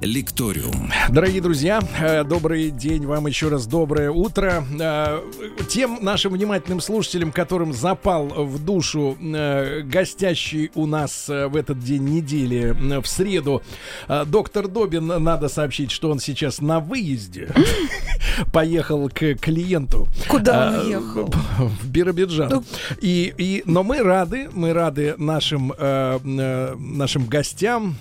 Лекториум. Дорогие друзья, э, добрый день вам еще раз, доброе утро. Э, тем нашим внимательным слушателям, которым запал в душу э, гостящий у нас в этот день недели, в среду, доктор Добин, надо сообщить, что он сейчас на выезде. Поехал к клиенту. Куда он ехал? В Биробиджан. Ну. И, и, но мы рады, мы рады нашим, нашим гостям,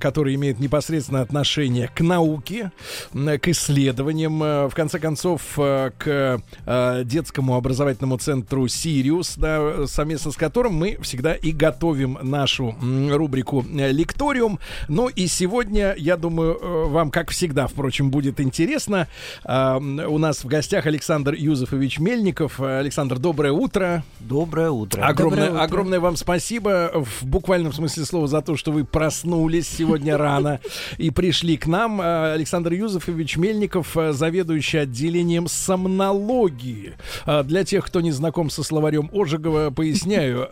которые имеют непосредственно непосредственно отношение к науке, к исследованиям, э, в конце концов, э, к э, детскому образовательному центру «Сириус», да, совместно с которым мы всегда и готовим нашу рубрику «Лекториум». Ну и сегодня, я думаю, вам, как всегда, впрочем, будет интересно. У нас в гостях Александр Юзефович Мельников. Александр, доброе утро. Доброе утро. Огромное, доброе утро. огромное вам спасибо в буквальном смысле слова за то, что вы проснулись сегодня рано и пришли к нам. Э, Александр Юзефович Мельников, э, заведующий отделением сомнологии. Э, для тех, кто не знаком со словарем Ожегова, поясняю,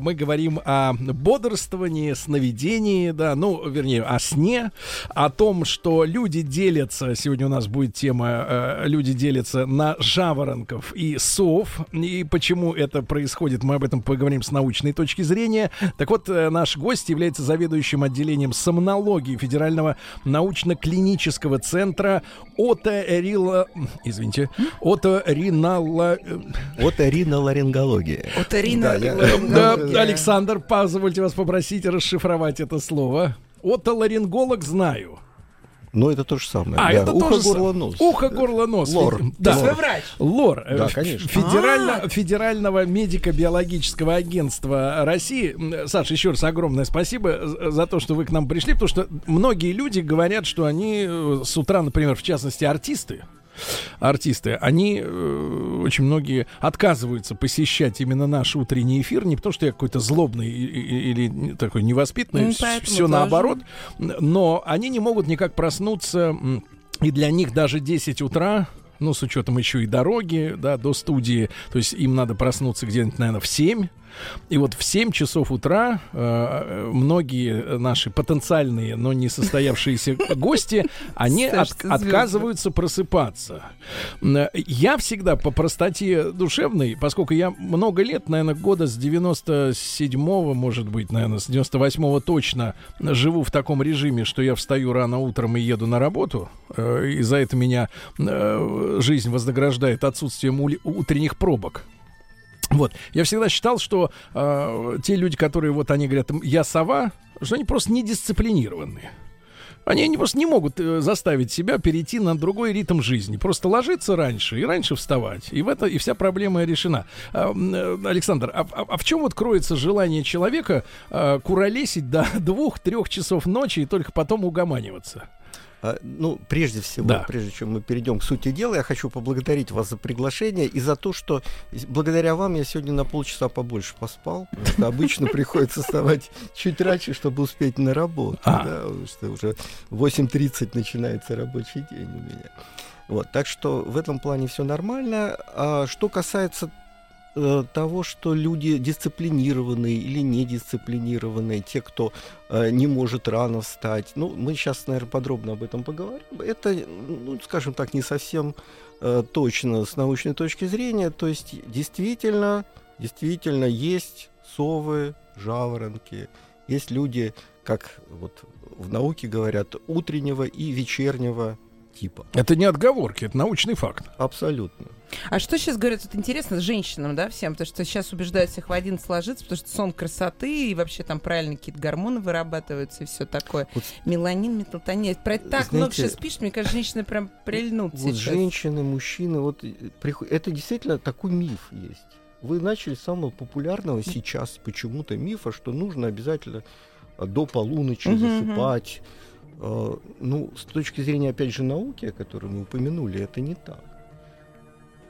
мы говорим о бодрствовании, сновидении, да, ну, вернее, о сне, о том, что люди делятся, сегодня у нас будет тема, люди делятся на жаворонков и сов, и почему это происходит, мы об этом поговорим с научной точки зрения. Так вот, наш гость является заведующим отделением сомнологии Федерального научно-клинического центра оторила... Извините. Оторинала... Оториноларингология. Оториноларингология. Да, Александр, позвольте вас попросить расшифровать это слово. Отоларинголог знаю. Но это то же самое. А, да. это Ухо, тоже горло, нос. Ухо, горло, нос. Лор. Да. Вы врач. Лор. Да, Э, конечно. Федерально, А. Федерального медико-биологического агентства России. Саша, еще раз огромное спасибо за- за то, что вы к нам пришли, потому что многие люди говорят, что они э, с утра, например, в частности, артисты, артисты, они э, очень многие отказываются посещать именно наш утренний эфир, не потому что я какой-то злобный или такой невоспитанный, Ну, все наоборот, но они не могут никак проснуться, и для них даже 10 утра ну, с учетом еще и дороги, да, до студии. То есть им надо проснуться где-нибудь, наверное, в 7. И вот в 7 часов утра э, многие наши потенциальные, но не состоявшиеся гости, они от- отказываются просыпаться. Я всегда по простоте душевной, поскольку я много лет, наверное, года с 97-го, может быть, наверное, с 98-го точно живу в таком режиме, что я встаю рано утром и еду на работу, э, и за это меня э, жизнь вознаграждает отсутствием утренних пробок. Вот. Я всегда считал, что э, те люди, которые вот они говорят, я сова, что они просто недисциплинированные. Они, они просто не могут э, заставить себя перейти на другой ритм жизни. Просто ложиться раньше и раньше вставать. И в это и вся проблема решена. М, э, Александр, а, а- а в чем вот кроется желание человека э, куролесить до двух-трех часов ночи и только потом угоманиваться? А, ну, прежде всего, Да. прежде чем мы перейдем к сути дела, я хочу поблагодарить вас за приглашение и за то, что благодаря вам я сегодня на полчаса побольше поспал. Что обычно приходится вставать чуть раньше, чтобы успеть на работу. А. да, потому что уже в 8.30 начинается рабочий день у меня. Вот, так что в этом плане все нормально. А что касается э, того, что люди дисциплинированные или недисциплинированные, те, кто э, не может рано встать. Ну, мы сейчас, наверное, подробно об этом поговорим. Это, ну, скажем так, не совсем э, точно с научной точки зрения. То есть, действительно, действительно есть совы, жаворонки, есть люди, как вот в науке говорят, утреннего и вечернего типа. Это не отговорки, это научный факт. Абсолютно. А что сейчас говорят, вот интересно, женщинам, да, всем, потому что сейчас убеждают всех в один сложиться, потому что сон красоты и вообще там правильно какие-то гормоны вырабатываются и все такое. Вот Меланин, метлатонин. Про это так Знаете, много сейчас пишешь, мне кажется, женщины прям прильнут Вот сейчас. женщины, мужчины, вот э, это действительно такой миф есть. Вы начали с самого популярного сейчас почему-то мифа, что нужно обязательно а, до полуночи засыпать. Ну, с точки зрения, опять же, науки, о которой мы упомянули, это не так.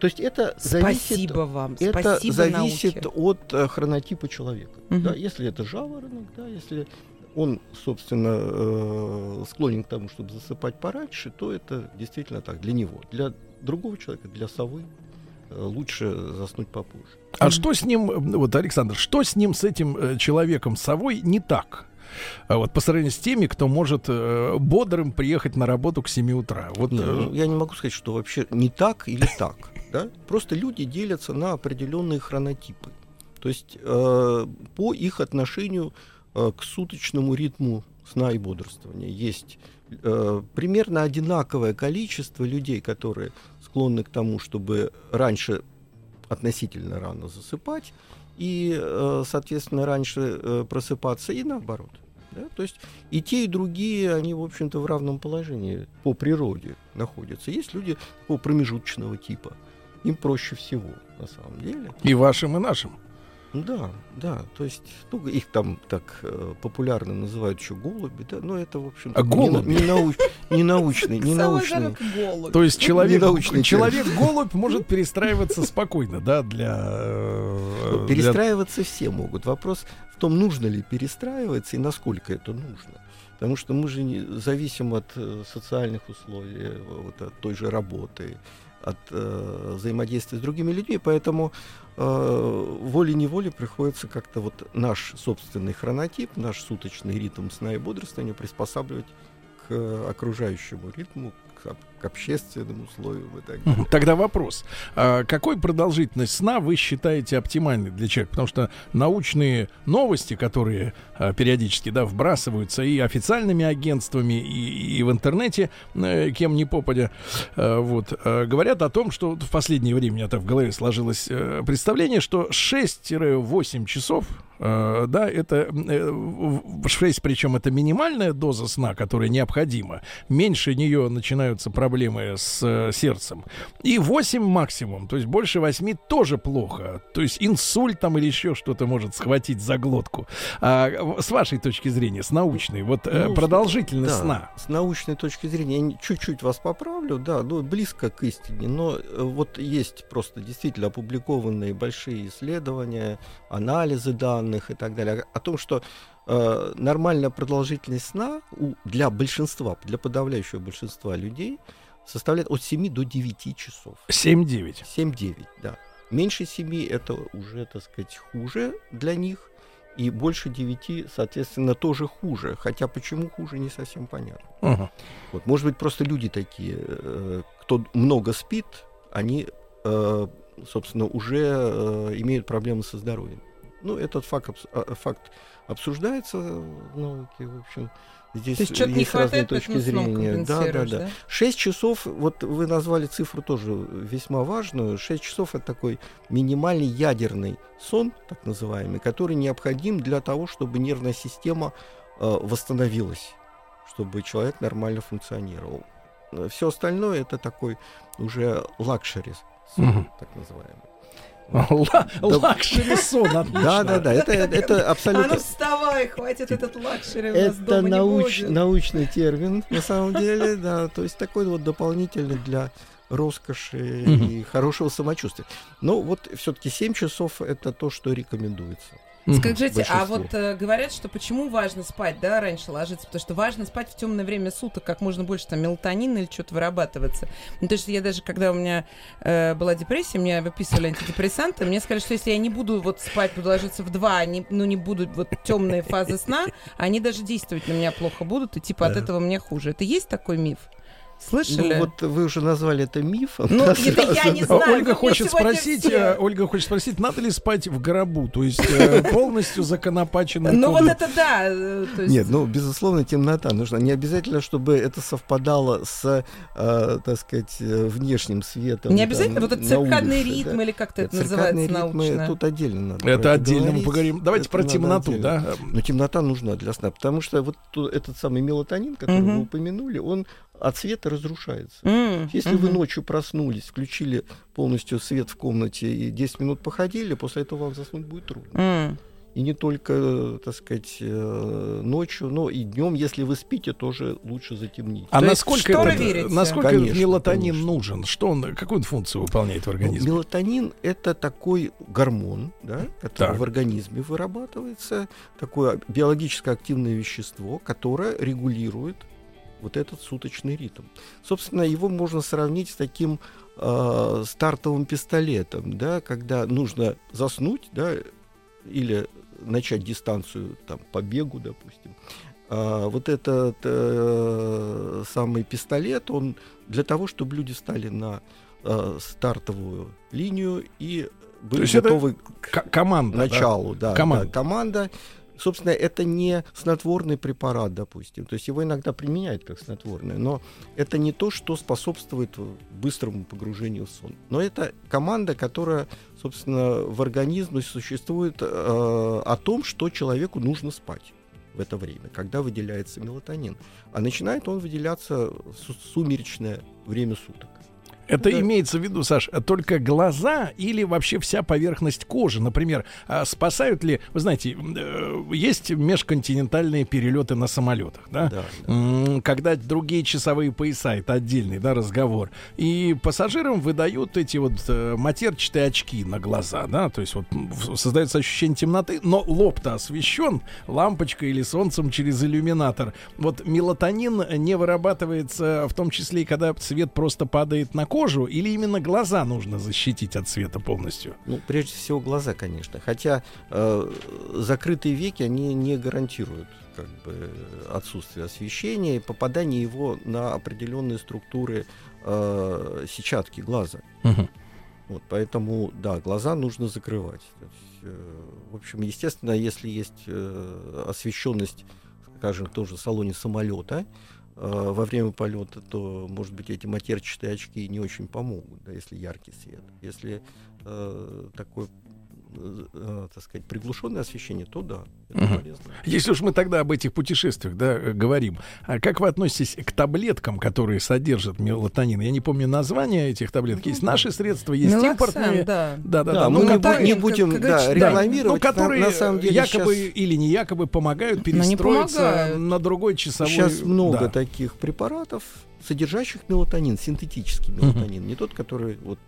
То есть это зависит, Спасибо вам, это спасибо зависит науке. от э, хронотипа человека. Мгм. Да, если это жаворонок, да, если он, собственно, э, склонен к тому, чтобы засыпать пораньше, то это действительно так для него. Для другого человека, для совы, э, лучше заснуть попозже. А что с ним, вот, Александр, что с ним, с этим э, человеком, совой, не так? А Вот по сравнению с теми, кто может э, бодрым приехать на работу к 7 утра. Вот, Не, э, ну, я не могу сказать, что вообще не так или так. Да? Просто люди делятся на определенные хронотипы. То есть э, по их отношению э, к суточному ритму сна и бодрствования есть э, примерно одинаковое количество людей, которые склонны к тому, чтобы раньше относительно рано засыпать и, э, соответственно, раньше э, просыпаться и наоборот. Да? То есть и те, и другие, они, в общем-то, в равном положении по природе находятся. Есть люди такого промежуточного типа. Им проще всего, на самом деле. и вашим, и нашим. Ну Да, да, то есть ну, их там так э, популярно называют еще голуби, да, но это, в общем А голуби? не, науч- не научный, не Самый научный. голубь. То есть человек, ненаучный человек-голубь может перестраиваться спокойно, да, для... э, Ну, для- Перестраиваться все могут. Вопрос в том, нужно ли перестраиваться и насколько это нужно. Потому что мы же не, зависим от э, социальных условий, э, вот, от той же работы, от э, взаимодействия с другими людьми, поэтому э, волей-неволей приходится как-то вот наш собственный хронотип, наш суточный ритм сна и бодрствования приспосабливать к окружающему ритму, к, к общественным условиям и так далее. Тогда вопрос. А какой продолжительность сна вы считаете оптимальной для человека? Потому что научные новости, которые а, периодически да, вбрасываются и официальными агентствами, и, и в интернете, э, кем ни попадя, э, вот, э, говорят о том, что в последнее время у меня в голове сложилось представление, что 6-8 часов да, это э, в- 6, причем это минимальная доза сна, которая необходима. Меньше нее начинаются проблемы с э, сердцем. И 8 максимум, то есть больше 8 тоже плохо. То есть инсульт там или еще что-то может схватить за глотку. А, с вашей точки зрения, с научной, вот э, Ну, продолжительность Да, сна. С научной точки зрения, я чуть-чуть вас поправлю, да, ну, близко к истине, но э, вот есть просто действительно опубликованные большие исследования, анализы данных и так далее, о том, что э, нормальная продолжительность сна у, для большинства, для подавляющего большинства людей составляет от 7 до 9 часов. 7-9. 7-9, да. Меньше 7 это уже, так сказать, хуже для них. И больше 9, соответственно, тоже хуже. Хотя почему хуже, не совсем понятно. Ага. Вот, может быть, просто люди такие, э, кто много спит, они, э, собственно, уже э, имеют проблемы со здоровьем. Ну, этот факт, а, факт обсуждается в науке, в общем. Здесь То есть что-то не есть разные хватает, точки зрения. Да, да, да. да? 6 часов, вот вы назвали цифру тоже весьма важную. 6 часов это такой минимальный ядерный сон, так называемый, который необходим для того, чтобы нервная система э, восстановилась, чтобы человек нормально функционировал. Все остальное это такой уже luxury сон, Мгм. так называемый. Ла- Luxury сон, отлично. Да, да, да, это, это А абсолютно... ну вставай, хватит этот luxury Это науч- научный термин, на самом деле, да. То есть такой вот дополнительный для роскоши и хорошего самочувствия. Но вот все-таки 7 часов это то, что рекомендуется. Скажите, а вот э, говорят, что почему важно спать, да, раньше ложиться, потому что важно спать в темное время суток, как можно больше там мелатонина или что-то вырабатывается. Ну, то есть я даже, когда у меня э, была депрессия, мне выписывали антидепрессанты, мне сказали, что если я не буду вот спать, буду ложиться в два, не, ну, не будут вот темные фазы сна, они даже действовать на меня плохо будут, и типа от этого мне хуже. Это есть такой миф? Слышали? Ну вот вы уже назвали это мифом. Ну, это я не знаю. Ольга хочет спросить, все- э, Ольга хочет спросить, надо ли спать в гробу, то есть э, полностью законопаченный. Ну вот это да. э, Нет, ну, безусловно, темнота нужна. Не обязательно, чтобы это совпадало с, так сказать, внешним светом. Не обязательно, вот это циркадный ритм или как-то это называется научно. Тут отдельно надо. Это отдельно мы поговорим. Давайте про темноту, да? Но темнота нужна для сна, потому что вот этот самый мелатонин, который вы упомянули, он от света разрушается. М, Если вы ночью проснулись, включили полностью свет в комнате и 10 минут походили, после этого вам заснуть будет трудно. М. и не только, так сказать, э, ночью, но и днем, если вы спите, тоже лучше затемнить. А То насколько, это, верите? насколько Конечно, мелатонин конечно. нужен? Что он, какую он функцию выполняет в Ну, организме? Мелатонин это такой гормон, да, который Так. в организме вырабатывается, такое биологически активное вещество, которое регулирует вот этот суточный ритм. Собственно, его можно сравнить с таким э, стартовым пистолетом, да, когда нужно заснуть, да, или начать дистанцию там по бегу, допустим. А вот этот э, самый пистолет, он для того, чтобы люди встали на э, стартовую линию и были есть это готовы к К- команда. да? началу. Да, Команда. да, команда. Собственно, это не снотворный препарат, допустим. То есть его иногда применяют как снотворное, но это не то, что способствует быстрому погружению в сон. Но это команда, которая, собственно, в организме существует э, о том, что человеку нужно спать в это время, когда выделяется мелатонин. А начинает он выделяться в су- сумеречное время суток. Это Да. имеется в виду, Саш, только глаза или вообще вся поверхность кожи? Например, а спасают ли, вы знаете, э, есть межконтинентальные перелеты на самолетах, да? Да, да. Когда другие часовые пояса, это отдельный да, разговор. И пассажирам выдают эти вот э, матерчатые очки на глаза, да, то есть вот создается ощущение темноты, но лоб-то освещен лампочкой или солнцем через иллюминатор. Вот мелатонин не вырабатывается в том числе и когда свет просто падает на кожу, или именно глаза нужно защитить от света полностью? Ну, прежде всего, глаза, конечно. Хотя э, закрытые веки, они не гарантируют как бы, отсутствие освещения и попадание его на определенные структуры э, сетчатки глаза. Вот, поэтому, да, глаза нужно закрывать. То есть, э, в общем, естественно, если есть э, освещенность, скажем, тоже в салоне самолета, э, во время полета, то, может быть, эти матерчатые очки не очень помогут, да, если яркий свет. Если э, такое, э, э, так сказать, приглушенное освещение, то да, это Мгм. полезно. Если уж мы тогда об этих путешествиях да, э, говорим, а как вы относитесь к таблеткам, которые содержат мелатонин? Я не помню название этих таблеток. Есть наши средства, есть Мелоксан, импортные. да. Да, да, Да, да. мы ну, не, бу- которые, не будем как да, рекламировать. ну, которые на, на самом деле якобы щас- или не якобы помогают не перестроиться помогают. на другой часовой. Сейчас много да. таких препаратов, содержащих мелатонин, синтетический мелатонин, не тот, который вот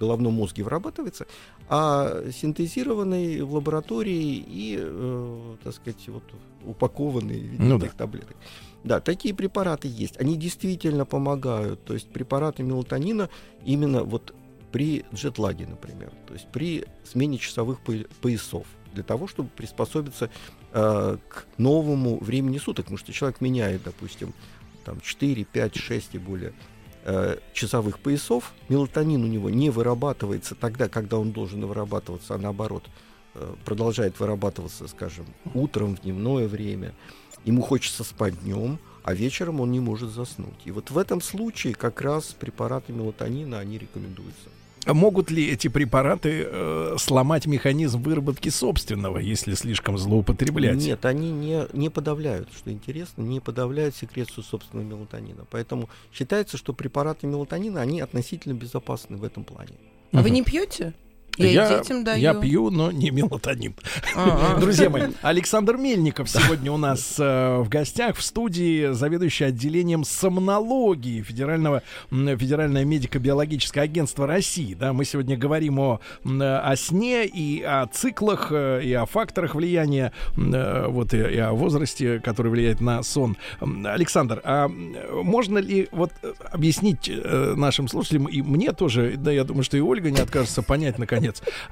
головном мозге вырабатывается, а синтезированный в лаборатории и, э, так сказать, вот упакованный в виде Ну этих таблеток. Да, такие препараты есть. Они действительно помогают. То есть препараты мелатонина именно вот при джетлаге, например, то есть при смене часовых поя- поясов, для того, чтобы приспособиться э, к новому времени суток, потому что человек меняет, допустим, там 4, 5, 6 и более э, часовых поясов, мелатонин у него не вырабатывается тогда, когда он должен вырабатываться, а наоборот э, продолжает вырабатываться, скажем, утром, в дневное время. Ему хочется спать днем, а вечером он не может заснуть. И вот в этом случае как раз препараты мелатонина, они рекомендуются. А Могут ли эти препараты э, сломать механизм выработки собственного, если слишком злоупотреблять? Нет, они не, не подавляют, что интересно, не подавляют секрецию собственного мелатонина. Поэтому считается, что препараты мелатонина, они относительно безопасны в этом плане. А вы Мгм. не пьете? Я, детям даю. я пью, но не мелатонин. А-а. Друзья мои, Александр Мельников сегодня у нас э, в гостях в студии, заведующий отделением сомнологии Федерального, Федеральное медико-биологическое агентство России. Да, мы сегодня говорим о, о сне и о циклах, э, и о факторах влияния, э, вот и, и о возрасте, который влияет на сон. Александр, а можно ли вот э, объяснить нашим слушателям, и мне тоже, да, я думаю, что и Ольга не откажется понять, наконец,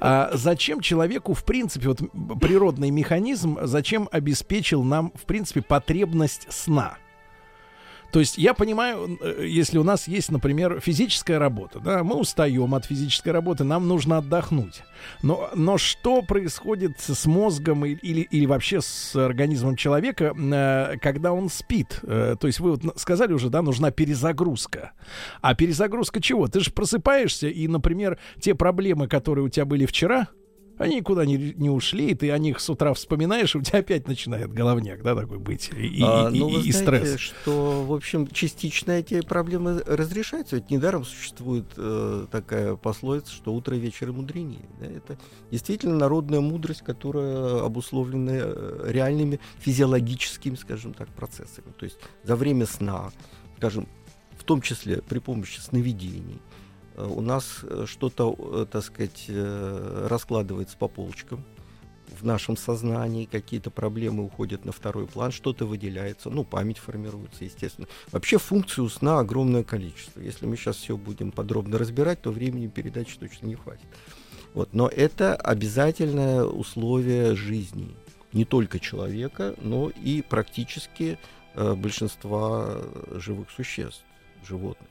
а зачем человеку, в принципе, вот природный механизм, зачем обеспечил нам, в принципе, потребность сна? То есть я понимаю, э, если у нас есть, например, физическая работа, да, мы устаем от физической работы, нам нужно отдохнуть. Но, но что происходит с мозгом или, или вообще с организмом человека, э, когда он спит? Э, То есть вы вот сказали уже, да, нужна перезагрузка. А перезагрузка чего? Ты же просыпаешься, и, например, те проблемы, которые у тебя были вчера, Они никуда не, не ушли, и ты о них с утра вспоминаешь, и у тебя опять начинает головняк, да, такой быть, и, А, и, ну, и- вы и знаете, стресс. что, в общем, частично эти проблемы разрешаются. Ведь недаром существует э, такая пословица, что утро и вечер мудренее. да. Это действительно народная мудрость, которая обусловлена э, реальными физиологическими, скажем так, процессами. То есть за время сна, скажем, в том числе при помощи сновидений, у нас э, что-то, э, так сказать, э, раскладывается по полочкам в нашем сознании, какие-то проблемы уходят на второй план, что-то выделяется, ну, память формируется, естественно. Вообще функций у сна огромное количество. Если мы сейчас все будем подробно разбирать, то времени передачи точно не хватит. Вот. Но это обязательное условие жизни не только человека, но и практически э, большинства э, живых существ, животных.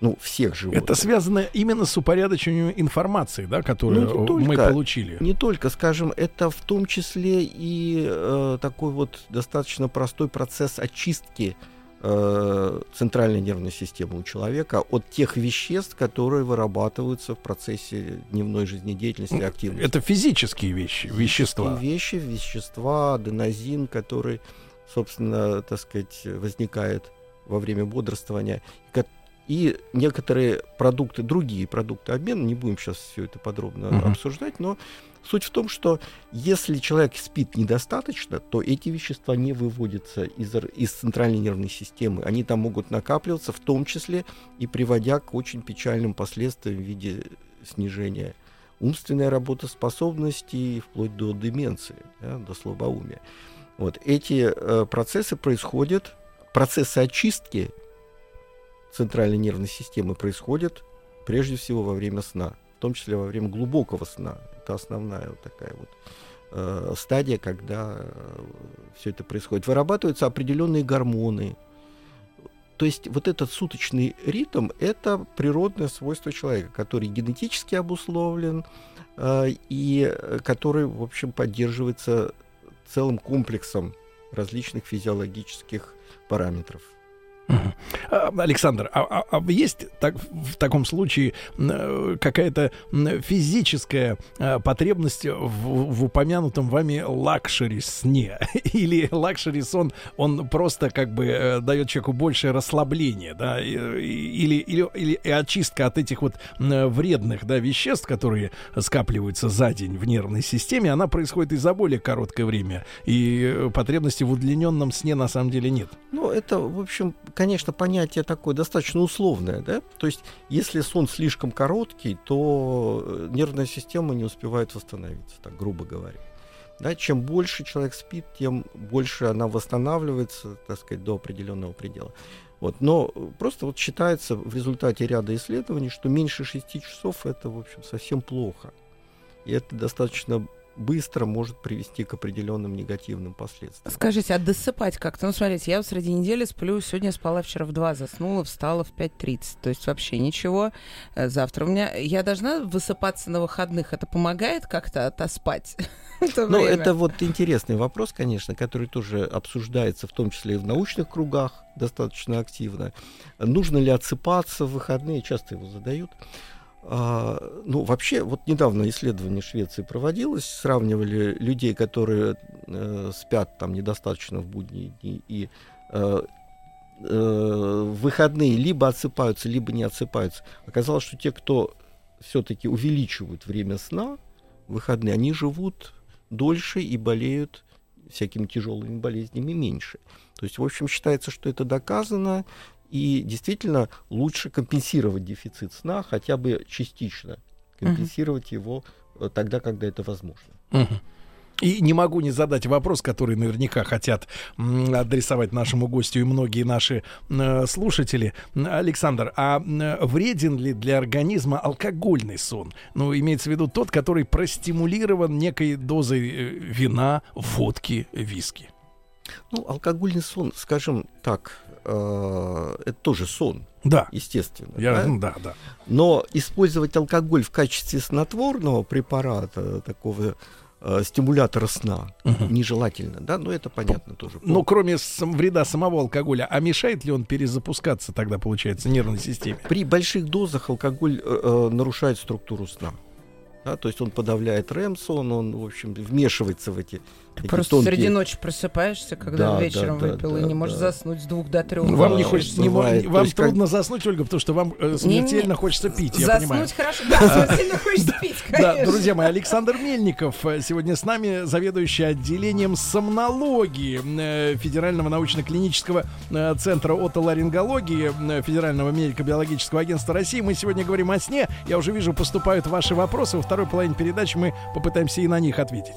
Ну, всех животных. Это связано именно с упорядочением информации, да, которую Ну, не мы только. получили. Не только, скажем, это в том числе и э, такой вот достаточно простой процесс очистки э, центральной нервной системы у человека от тех веществ, которые вырабатываются в процессе дневной жизнедеятельности и активности. Это физические вещи, вещества. Такие вещи, вещества, аденозин, который, собственно, так сказать, возникает во время бодрствования. И ко- И некоторые продукты, другие продукты обмена, не будем сейчас все это подробно Мгм. обсуждать, но суть в том, что если человек спит недостаточно, то эти вещества не выводятся из, из центральной нервной системы. Они там могут накапливаться, в том числе и приводя к очень печальным последствиям в виде снижения умственной работоспособности и вплоть до деменции, да, до слабоумия. Вот эти э, процессы происходят, процессы очистки центральной нервной системы происходят прежде всего во время сна, в том числе во время глубокого сна. Это основная вот такая вот э, стадия, когда все это происходит. Вырабатываются определенные гормоны. То есть вот этот суточный ритм – это природное свойство человека, который генетически обусловлен э, и э, который, в общем, поддерживается целым комплексом различных физиологических параметров. А, Александр, а, а- а есть так, в таком случае э, какая-то физическая э, потребность в, в упомянутом вами luxury сне? Или luxury сон, он просто как бы э, дает человеку большее расслабление, да? Или, или, или очистка от этих вот м, вредных да, веществ, которые скапливаются за день в нервной системе, она происходит и за более короткое время. И э, потребности в удлиненном сне на самом деле нет. Ну, это, в общем, конечно, понятие такое достаточно условное, да? То есть, если сон слишком короткий, то э, нервная система не успевает восстановиться, так грубо говоря. Да, чем больше человек спит, тем больше она восстанавливается, так сказать, до определенного предела. Вот. Но э, просто вот считается в результате ряда исследований, что меньше 6 часов это, в общем, совсем плохо. И это достаточно быстро может привести к определенным негативным последствиям. Скажите, а досыпать как-то? Ну, смотрите, я вот среди недели сплю, сегодня спала вчера в 2, заснула, встала в 5.30. То есть вообще ничего. Э, Завтра у меня... Я должна высыпаться на выходных? Это помогает как-то отоспать? Ну, это вот интересный вопрос, конечно, который тоже обсуждается, в том числе и в научных кругах достаточно активно. Нужно ли отсыпаться в выходные? Часто его задают. А, ну, вообще, вот недавно исследование Швеции проводилось, сравнивали людей, которые э, спят там недостаточно в будние дни и э, э, выходные либо отсыпаются, либо не отсыпаются. Оказалось, что те, кто все-таки увеличивают время сна выходные, они живут дольше и болеют всякими тяжелыми болезнями меньше. То есть, в общем, считается, что это доказано, и действительно лучше компенсировать дефицит сна, хотя бы частично компенсировать его э, тогда, когда это возможно. Мгм. И не могу не задать вопрос, который наверняка хотят адресовать нашему гостю и многие наши м, слушатели. Александр, а м, вреден ли для организма алкогольный сон? Ну, имеется в виду тот, который простимулирован некой дозой э, вина, водки, виски. Ну, алкогольный сон, скажем так, э, это тоже сон, Да. естественно. Я, да? ну, да, да. Но использовать алкоголь в качестве снотворного препарата, такого э, стимулятора сна, Мгм. нежелательно, да, но это понятно тоже. Но кроме сам- вреда самого алкоголя, а мешает ли он перезапускаться тогда, получается, нервной системе? При больших дозах алкоголь э, э, нарушает структуру сна. Да, то есть он подавляет РЭМ-сон, он, в общем, вмешивается в эти ты просто тонкие... среди ночи просыпаешься, когда да, вечером да, выпил, да, и не можешь да. заснуть с двух до трех. Вам не хочется, не, вам трудно как... заснуть, Ольга, потому что вам э, смертельно не, не. хочется пить, я заснуть понимаю. хорошо, да, смертельно хочется пить, конечно. Да, друзья мои, Александр Мельников э, сегодня с нами, заведующий отделением сомнологии э, Федерального научно-клинического э, центра отоларингологии Федерального медико-биологического агентства России. Мы сегодня говорим о сне. Я уже вижу, поступают ваши вопросы. Во второй половине передачи мы попытаемся и на них ответить.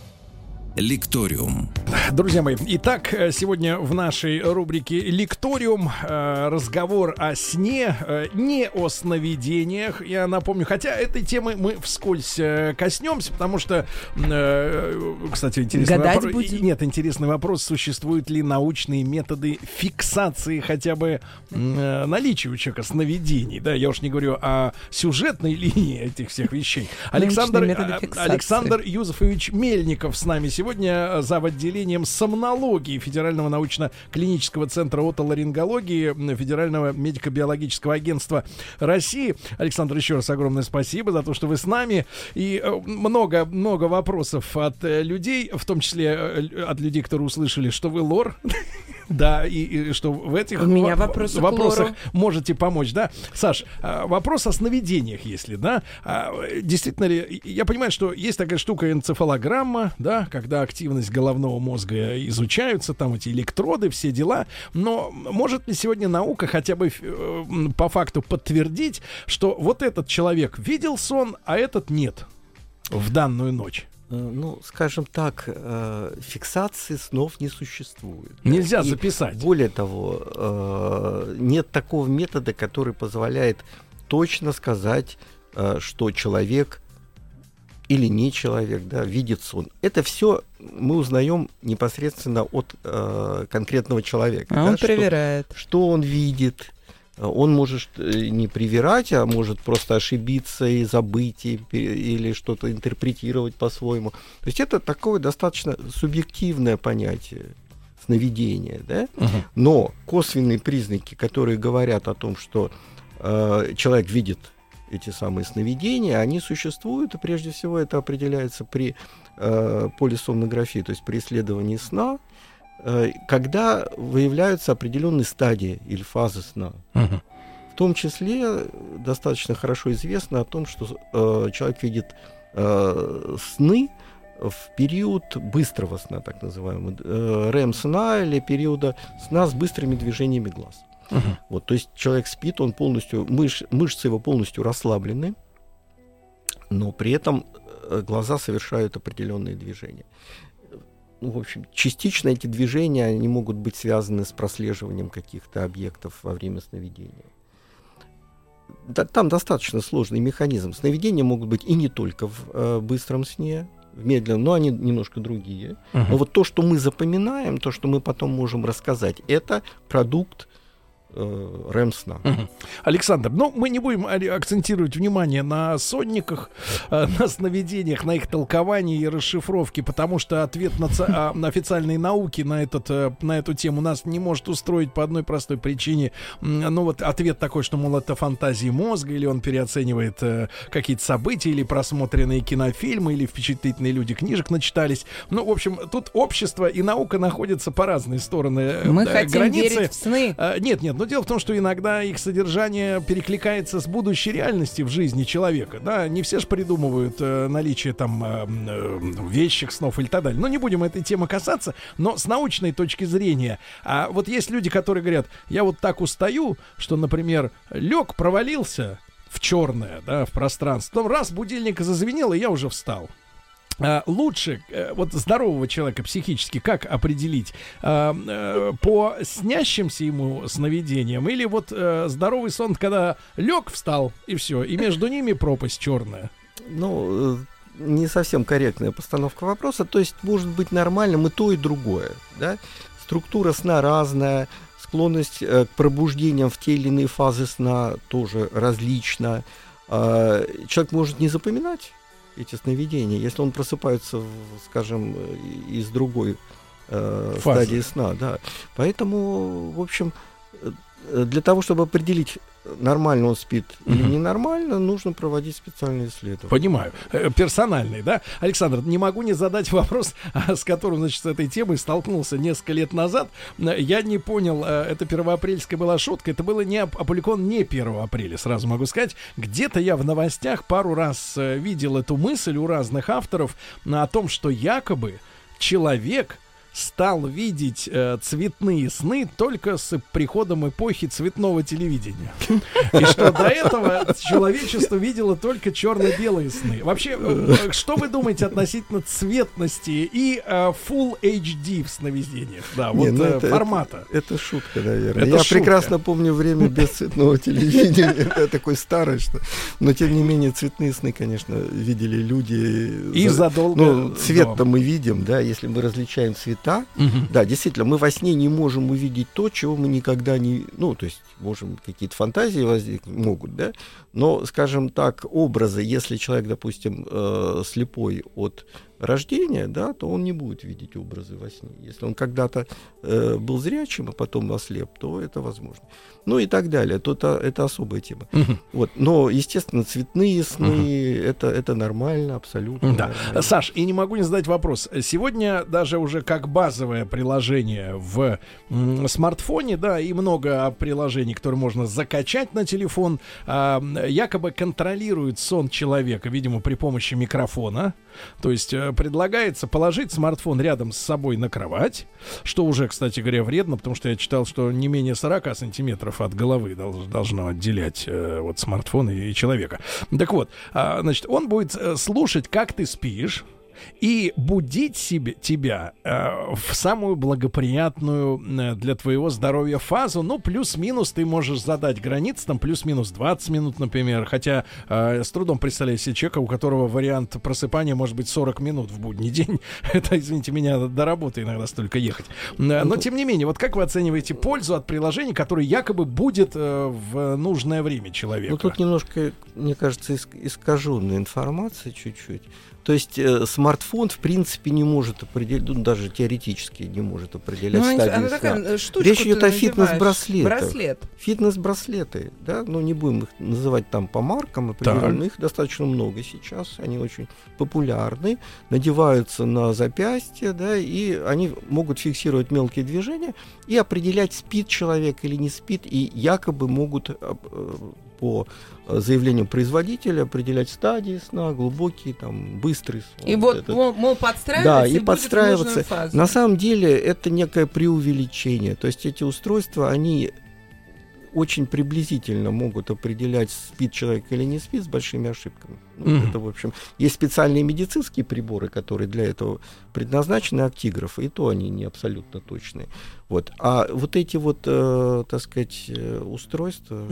Лекториум. Друзья мои, итак, э, сегодня в нашей рубрике Лекториум э, разговор о сне, э, не о сновидениях. Я напомню, хотя этой темы мы вскользь коснемся, потому что, кстати, интересный Гадать вопрос. Будем? Нет, интересный вопрос: существуют ли научные методы фиксации хотя бы наличия у человека сновидений? Да, я уж не говорю о сюжетной линии этих всех вещей. Александр, Александр Юзефович Мельников с нами сегодня сегодня э, зав. отделением сомнологии Федерального научно-клинического центра отоларингологии Федерального медико-биологического агентства России. Александр, еще раз огромное спасибо за то, что вы с нами. И много-много э, вопросов от э, людей, в том числе от людей, которые услышали, что вы лор. Да, и, и что в этих У меня вопрос вопросах можете помочь, да? Саш, а, вопрос о сновидениях, если, да? А, действительно ли, я понимаю, что есть такая штука энцефалограмма, да, когда активность головного мозга изучаются, там эти электроды, все дела, но может ли сегодня наука хотя бы э, по факту подтвердить, что вот этот человек видел сон, а этот нет в данную ночь? Э, ну, скажем так, э, фиксации снов не существует. Нельзя И записать. Более того, э, нет такого метода, который позволяет точно сказать, что человек или не человек, да, видит сон. Это все мы узнаем непосредственно от конкретного человека. А да, он проверяет. Что, что он видит, он может э, не привирать, а может просто ошибиться и забыть, и, или что-то интерпретировать по-своему. То есть это такое достаточно субъективное понятие сновидения, да? uh Но косвенные признаки, которые говорят о том, что э, человек видит эти самые сновидения, они существуют, и прежде всего это определяется при э, полисомнографии, то есть при исследовании сна, когда выявляются определенные стадии или фазы сна. Угу. В том числе достаточно хорошо известно о том, что э, человек видит э, сны в период быстрого сна, так называемого, э, РЭМ-сна или периода сна с быстрыми движениями глаз. Угу. Вот, то есть человек спит, он полностью, мыш, мышцы его полностью расслаблены, но при этом э, глаза совершают определенные движения ну, в общем, частично эти движения, они могут быть связаны с прослеживанием каких-то объектов во время сновидения. Да, там достаточно сложный механизм. Сновидения могут быть и не только в э, быстром сне, в медленном, но они немножко другие. Uh-huh. Но вот то, что мы запоминаем, то, что мы потом можем рассказать, это продукт э, рэм-сна. Угу. Александр, ну мы не будем акцентировать внимание на сонниках, э, на сновидениях, на их толковании и расшифровке, потому что ответ на, а, на официальной науки на, этот, э, на эту тему нас не может устроить по одной простой причине. Ну вот ответ такой, что, мол, это фантазии мозга, или он переоценивает э, какие-то события, или просмотренные кинофильмы, или впечатлительные люди книжек начитались. Ну, в общем, тут общество и наука находятся по разные стороны э, Мы э, хотим границы. верить в сны. Э, нет, нет, но дело в том, что иногда их содержание перекликается с будущей реальностью в жизни человека. Да, не все же придумывают э, наличие там э, э, вещих снов или так далее. Но не будем этой темы касаться. Но с научной точки зрения, а вот есть люди, которые говорят, я вот так устаю, что, например, лег, провалился в черное, да, в пространство. Потом раз будильник зазвенел, и я уже встал. А, лучше э, вот здорового человека психически как определить а, э, по снящимся ему сновидениям или вот э, здоровый сон, когда лег, встал и все, и между ними пропасть черная. Ну, не совсем корректная постановка вопроса. То есть может быть нормальным и то, и другое. Да? Структура сна разная, склонность к пробуждениям в те или иные фазы сна тоже различна. А, человек может не запоминать эти сновидения. Если он просыпается, скажем, из другой э, Фазы. стадии сна, да. Поэтому, в общем, э, для того, чтобы определить, нормально он спит или Мгм. ненормально, нужно проводить специальные исследования. Понимаю. Э, Персональный, да? Александр, не могу не задать вопрос, а, с которым, значит, с этой темой столкнулся несколько лет назад. Э, Я не понял, э, это первоапрельская была шутка, это было не оп- опубликовано не 1 апреля, сразу могу сказать. Где-то я в новостях пару раз э, видел эту мысль у разных авторов о том, что якобы человек стал видеть э, цветные сны только с приходом эпохи цветного телевидения. И что до этого человечество видело только черно-белые сны. Вообще, э, что вы думаете относительно цветности и э, Full HD в сновидениях? Да, вот Не, ну э, это- формата. Это шутка, наверное. Это Я шутка. прекрасно помню время без цветного телевидения. Это такой старый, что... Но, тем не менее, цветные сны, конечно, видели люди. И За- задолго Ну, цвет-то мы видим, да, если мы различаем цвета. Мгм. Да, действительно, мы во сне не можем увидеть то, чего мы никогда не... Ну, то есть, можем какие-то фантазии возникнуть, могут, да, но, скажем так, образы, если человек, допустим, э, слепой от рождения, да, то он не будет видеть образы во сне. Если он когда-то э, был зрячим, а потом ослеп, то это возможно. Ну и так далее. То это, это особая тема. Мгм. Вот. Но, естественно, цветные сны это, это нормально, абсолютно. Да. нормально. Саш, и не могу не задать вопрос. Сегодня даже уже как базовое приложение в м, смартфоне, да, и много приложений, которые можно закачать на телефон, а, якобы контролирует сон человека, видимо, при помощи микрофона. То есть э, предлагается положить смартфон рядом с собой на кровать, что уже, кстати говоря, вредно, потому что я читал, что не менее 40 сантиметров от головы долж- должно отделять э, вот смартфон и, человека. Так вот, а, значит, он будет э, слушать, как ты спишь, и будить себе, тебя э, в самую благоприятную э, для твоего здоровья фазу. Ну, плюс-минус ты можешь задать границы, там плюс-минус 20 минут, например. Хотя э, с трудом представляю себе человека, у которого вариант просыпания может быть 40 минут в будний день. Это, извините меня, до работы иногда столько ехать. Э, Но, тем не менее, вот как вы оцениваете пользу от приложения, которое якобы будет э, в нужное время человека? Ну, тут немножко, мне кажется, иск- искаженная информация чуть-чуть. То есть э, смартфон, в принципе, не может определить, ну, даже теоретически не может определять Ну, стадии она сна. такая, э, Речь идет о фитнес-браслетах. Браслет. Фитнес-браслеты, да, ну не будем их называть там по маркам определенно, Так. их достаточно много сейчас, они очень популярны, надеваются на запястье, да, и они могут фиксировать мелкие движения и определять, спит человек или не спит, и якобы могут э, по э, заявлению производителя определять стадии сна, глубокий, там, быстрый сон. И вот, этот. мол, мол, подстраиваться Да, и в подстраиваться. фазу. На самом деле это некое преувеличение. То есть эти устройства, они очень приблизительно могут определять, спит человек или не спит, с большими ошибками. Ну, Мгм. Это, в общем, есть специальные медицинские приборы, которые для этого предназначены, актиграфы, и то они не абсолютно точные. Вот. А вот эти вот, э, так сказать, э, устройства.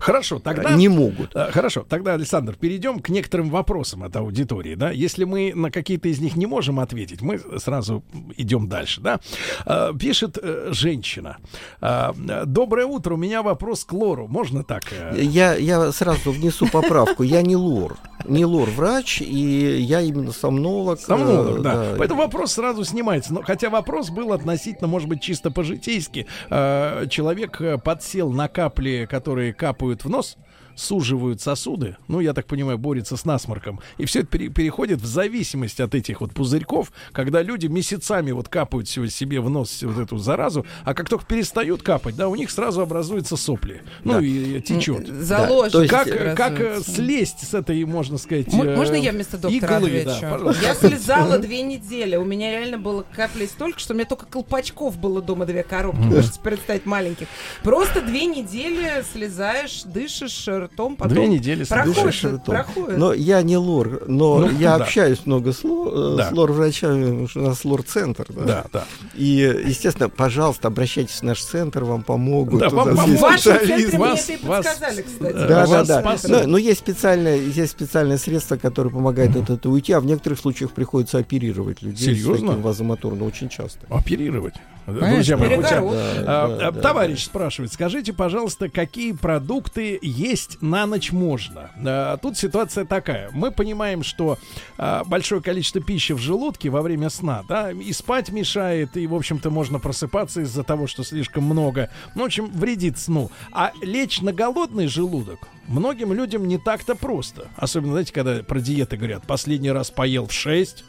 Хорошо, тогда... не могут. А, Хорошо, тогда, Александр, перейдем к некоторым вопросам от аудитории, да. Если мы на какие-то из них не можем ответить, мы сразу идем дальше, да. А, Пишет э, женщина. А, Доброе утро, у меня вопрос к Лору. Можно так? э? Я, я сразу внесу поправку. Я не лор. Не лор-врач, и я именно сомнолог. э, Сомнолог, да. Поэтому вопрос сразу снимается. Но, хотя вопрос был относительно, может быть, чисто по-житейски. Э, Человек э, подсел на капли, которые капают в нос, суживают сосуды, ну, я так понимаю, борется с насморком. И все это пере- переходит в зависимость от этих вот пузырьков, когда люди месяцами вот капают себе в нос вот эту заразу, а как только перестают капать, да, у них сразу образуются сопли. Ну, Да. и течет. Заложит. то есть, Как, образуется. как э, слезть с этой, можно сказать, М- э, Можно я вместо доктора иглы, да, отвечу? пожалуйста. я слезала две недели. У меня реально было капли столько, что у меня только колпачков было дома две коробки. Можете представить маленьких. Просто две недели слезаешь, дышишь ртом, потом Две недели проходит. Ртом. проходит. Но я не лор, но Ну, я да. общаюсь много с, лор, э, Да. с лор-врачами, потому что у нас лор-центр. Да? Да, да. И, естественно, пожалуйста, обращайтесь в наш центр, вам помогут. Да, вам- вам в вашем центре мне вас- это и вас- подсказали, кстати. Да, Да, да, вас да. спасут. Но, но есть специальное, есть специальное средство, которое помогает от этого уйти, а в некоторых случаях приходится оперировать людей Серьезно? с таким вазомоторным очень часто. Оперировать. Друзья мои, хотя- Да, А, да, а, да, Товарищ спрашивает, скажите, пожалуйста, какие продукты есть на ночь можно? А, Тут ситуация такая. Мы понимаем, что а, большое количество пищи в желудке во время сна, да, и спать мешает, и, в общем-то, можно просыпаться из-за того, что слишком много. Ну, в общем, вредит сну. А лечь на голодный желудок многим людям не так-то просто. Особенно, знаете, когда про диеты говорят, последний раз поел в 6,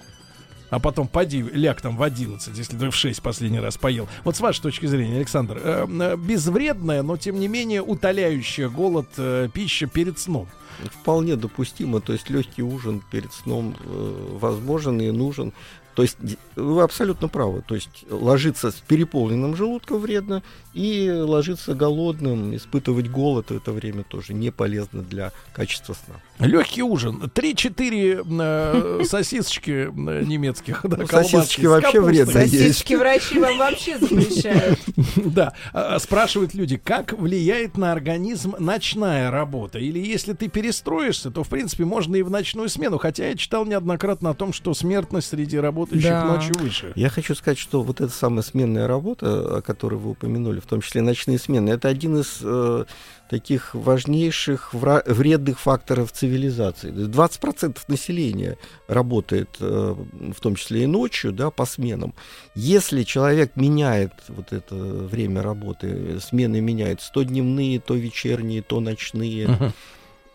а потом поди, ляг там в 11, если ты в 6 последний раз поел. Вот с вашей точки зрения, Александр, э, э, безвредная, но тем не менее утоляющая голод э, пища перед сном. Вполне допустимо, то есть легкий ужин перед сном э, возможен и нужен. То есть вы абсолютно правы. То есть ложиться с переполненным желудком вредно, и ложиться голодным, испытывать голод в это время тоже не полезно для качества сна. Легкий ужин. 3-4 э, сосисочки э, немецких. да, Ну, сосисочки вообще вредно. Сосисочки врачи вам вообще запрещают. Да, А, спрашивают люди, как влияет на организм ночная работа? Или если ты перестроишься, то, в принципе, можно и в ночную смену. Хотя я читал неоднократно о том, что смертность среди работающих Да. ночью выше. Я хочу сказать, что вот эта самая сменная работа, о которой вы упомянули, в том числе ночные смены, это один из э, таких важнейших вра- вредных факторов цивилизации. То есть 20% населения работает, э, в том числе и ночью, да, по сменам. Если человек меняет вот это время работы, смены меняет, то дневные, то вечерние, то ночные, Мгм.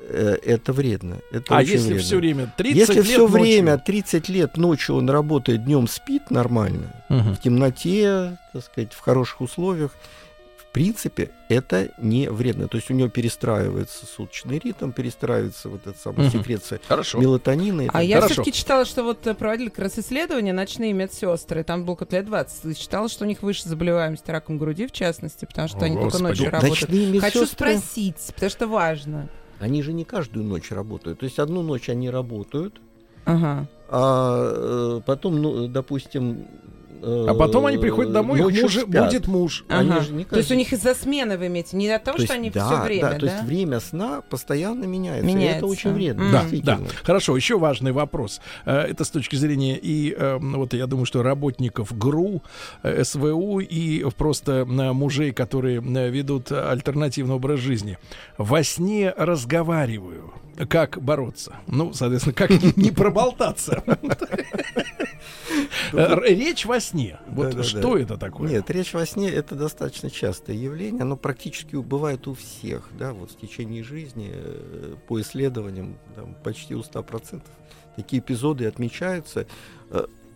Э, это вредно. Это А очень если вредно. все время 30 Если лет все ночью? время, 30 лет ночью он работает, днем спит нормально, Мгм. в темноте, так сказать, в хороших условиях, в принципе, это не вредно. То есть у него перестраивается суточный ритм, перестраивается вот эта самая Мгм. секреция Хорошо. мелатонина. и А так я все-таки читала, что вот э, проводили как раз исследования ночные медсестры. Там было как лет 20. И читала, что у них выше заболеваемость раком груди, в частности, потому что О, они только Господи. ночью далее. работают. Ночные Хочу медсестры, спросить, потому что важно. Они же не каждую ночь работают. То есть одну ночь они работают, Ага. а э, потом, ну, допустим... А потом они приходят домой, их муж, будет муж. Ага. же не То есть у них из-за смены вы имеете, не от того, То что есть, они да, все время, да? то есть время сна постоянно меняется. и Меняется. это очень вредно. М. Да, да. Хорошо, еще важный вопрос. Э, Это с точки зрения и, э, вот я думаю, что работников ГРУ, э, СВУ и просто мужей, которые э, ведут альтернативный образ жизни. Во сне разговариваю. Как бороться? Ну, соответственно, как не- не проболтаться? Э, Речь во сне. Вот что это такое? Нет, речь во сне это достаточно частое явление. Оно практически бывает у всех, да, вот в течение жизни, э, по исследованиям, там, почти у 100% такие эпизоды отмечаются.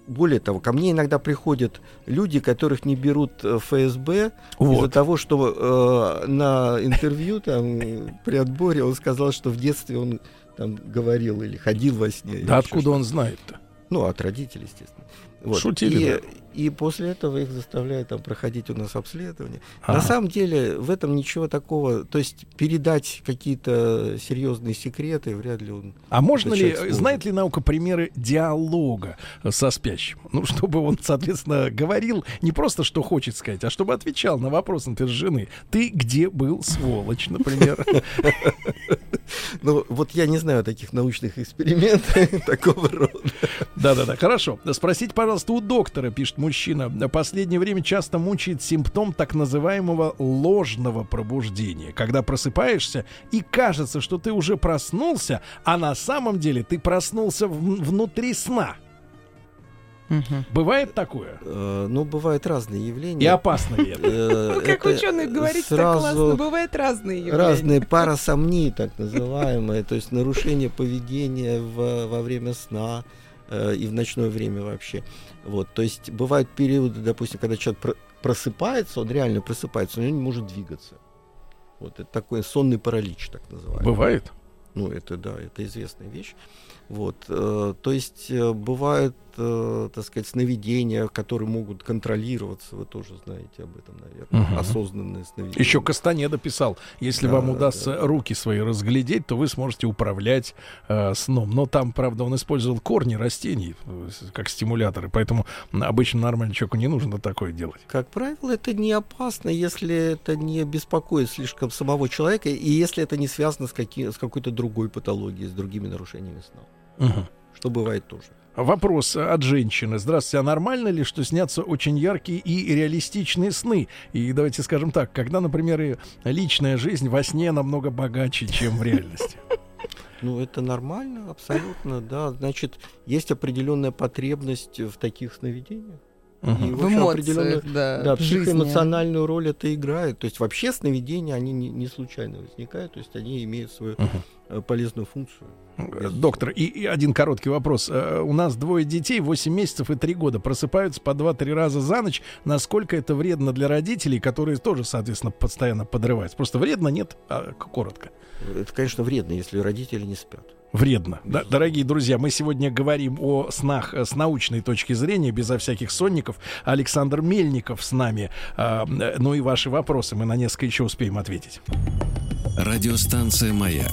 Более того, ко мне иногда приходят люди, которых не берут э, ФСБ из-за Вот. того, что э, на интервью там э, при отборе он сказал, что в детстве он там говорил или ходил во сне. Да откуда он знает-то? ну, от родителей, естественно. Вот. Шутили, и, да? И после этого их заставляют там проходить у нас обследование. Ага. На самом деле в этом ничего такого, то есть передать какие-то серьезные секреты вряд ли он. А можно ли, сможет. знает ли наука примеры диалога со спящим? Ну, чтобы он, соответственно, говорил не просто, что хочет сказать, а чтобы отвечал на вопрос, например, жены. Ты где был, сволочь, например? Ну, вот я не знаю таких научных экспериментов такого рода. Да-да-да, хорошо. Спросите, пожалуйста, у доктора, пишет мужчина, в последнее время часто мучает симптом так называемого ложного пробуждения, когда просыпаешься и кажется, что ты уже проснулся, а на самом деле ты проснулся в- внутри сна. Мгм. Бывает такое? Э, Ну, бывают разные И явления. опасно ли это? Э, Ну, как ученые говорите, так сразу классно. Бывают разные явления. разные парасомнии, так называемые, то есть нарушение поведения во время сна э, и в ночное время вообще. Вот, то есть бывают периоды, допустим, когда человек про- просыпается, он реально просыпается, но он не может двигаться. Вот это такой сонный паралич, так называемый. Бывает. Ну, это да, это известная вещь. Вот, э, то есть э, бывают, э, так сказать, сновидения, которые могут контролироваться. Вы тоже знаете об этом, наверное. Мгм. Осознанные сновидения. Еще Кастанеда писал, если Да, вам удастся да. руки свои разглядеть, то вы сможете управлять э, сном. Но там, правда, он использовал корни растений э, как стимуляторы, поэтому обычно нормальному человеку не нужно такое делать. Как правило, это не опасно, если это не беспокоит слишком самого человека, и если это не связано с, каки- с какой-то другой патологией, с другими нарушениями сна. Мгм. что бывает тоже. Вопрос от женщины. Здравствуйте, а нормально ли, что снятся очень яркие и реалистичные сны? И давайте скажем так, когда, например, и личная жизнь во сне намного богаче, чем в реальности? Ну, это нормально, абсолютно, да. Значит, есть определенная потребность в таких сновидениях. Uh-huh. И в эмоциях, да, да психоэмоциональную роль это играет. То есть вообще сновидения, они не, не случайно возникают, то есть они имеют свою uh-huh. полезную функцию. Э, доктор, и, и один короткий вопрос. Э, у нас двое детей, 8 месяцев и 3 года, просыпаются по 2-3 раза за ночь. Насколько это вредно для родителей, которые тоже, соответственно, постоянно подрываются? Просто вредно, нет? А, коротко. Это, конечно, вредно, если родители не спят вредно. Да, дорогие друзья, мы сегодня говорим о снах э, с научной точки зрения, безо всяких сонников. Александр Мельников с нами. А, ну и ваши вопросы мы на несколько еще успеем ответить. Радиостанция «Маяк»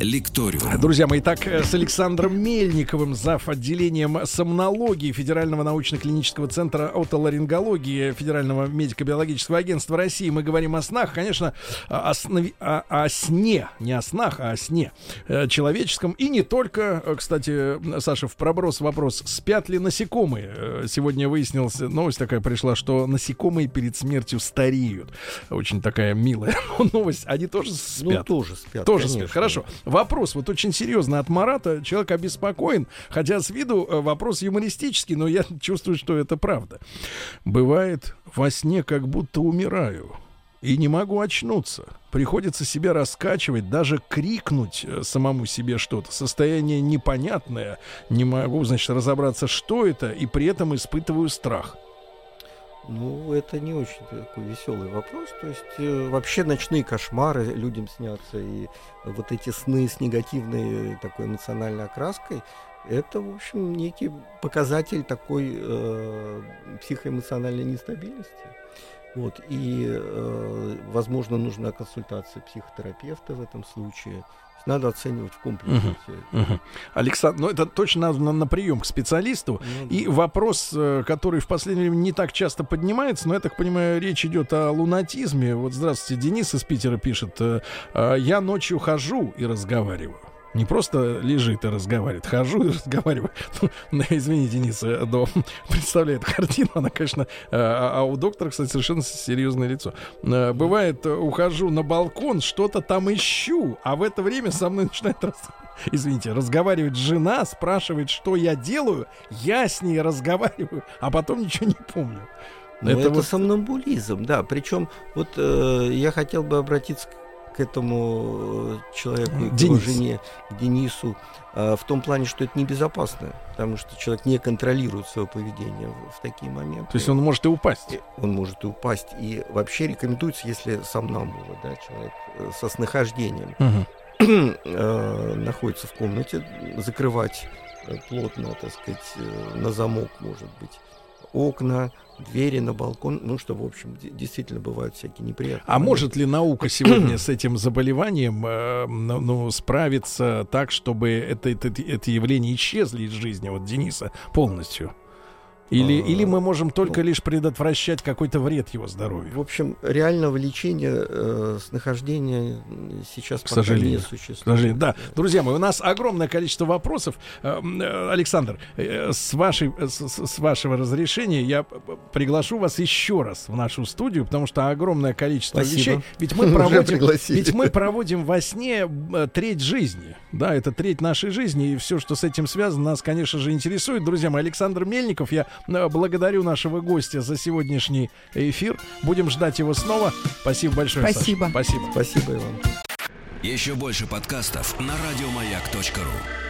Лекториум. Друзья мои, так э, с Александром Мельниковым, зав. отделением сомнологии Федерального научно-клинического центра отоларингологии Федерального медико-биологического агентства России мы говорим о снах, конечно, о, снови... о, о сне, не о снах, а о сне э, человеческом. И не только, э, кстати, Саша, в проброс вопрос, спят ли насекомые? Сегодня выяснилась новость такая пришла, что насекомые перед смертью стареют. Очень такая милая новость. Они тоже спят. Ну, тоже спят. Тоже конечно. спят. Хорошо. Вопрос вот очень серьезно от Марата. Человек обеспокоен, хотя с виду э, вопрос юмористический, но я чувствую, что это правда. Бывает во сне как будто умираю и не могу очнуться. Приходится себя раскачивать, даже крикнуть э, самому себе что-то. Состояние непонятное. Не могу, значит, разобраться, что это, и при этом испытываю страх. Ну, это не очень такой веселый вопрос. То есть э, вообще ночные кошмары людям снятся, и вот эти сны с негативной такой эмоциональной окраской, это, в общем, некий показатель такой э, психоэмоциональной нестабильности. Вот, и, э, возможно, нужна консультация психотерапевта в этом случае надо оценивать в комплексе. Угу, угу. Александр, ну это точно надо на, на прием к специалисту. Ну, да. И вопрос, э, который в последнее время не так часто поднимается, но я так понимаю, речь идет о лунатизме. Вот здравствуйте, Денис из Питера пишет: э, «А я ночью хожу и разговариваю. Не просто лежит и разговаривает, хожу и разговариваю. Ну, извините, Денис, но представляет картину, она, конечно, а, а у доктора, кстати, совершенно серьезное лицо. Э, бывает, ухожу на балкон, что-то там ищу, а в это время со мной начинает раз... Извините, разговаривает жена, спрашивает, что я делаю, я с ней разговариваю, а потом ничего не помню. Ну, это, это вот... сомнамбулизм, да. Причем вот э, я хотел бы обратиться к этому э, человеку, к его жене, к Денису, э, в том плане, что это небезопасно, потому что человек не контролирует свое поведение в, в такие моменты. То есть он может и упасть. Он может и упасть. И вообще рекомендуется, если сам нам было, да, человек э, со снахождением угу. находится в комнате, закрывать плотно, так сказать, на замок, может быть, окна, двери на балкон, ну что, в общем, действительно бывают всякие неприятные. А может ли наука сегодня с этим заболеванием э, ну, ну, справиться так, чтобы это, это, это явление исчезли из жизни вот Дениса полностью? Или, а, или мы можем только ну, лишь предотвращать какой-то вред его здоровью? В общем, реального лечения э, с нахождения сейчас к сожалению. не существует. К сожалению, да. Друзья мои, у нас огромное количество вопросов. Э, э, Александр, э, с, вашей, с, с вашего разрешения я приглашу вас еще раз в нашу студию, потому что огромное количество Спасибо. вещей. Ведь мы, проводим, ведь мы проводим во сне треть жизни. Да, это треть нашей жизни, и все, что с этим связано, нас, конечно же, интересует. Друзья мои, Александр Мельников, я Э, благодарю нашего гостя за сегодняшний эфир. Будем ждать его снова. Спасибо большое. Спасибо. Саша. Спасибо. Спасибо, Иван. Еще больше подкастов на радиомаяк.ру.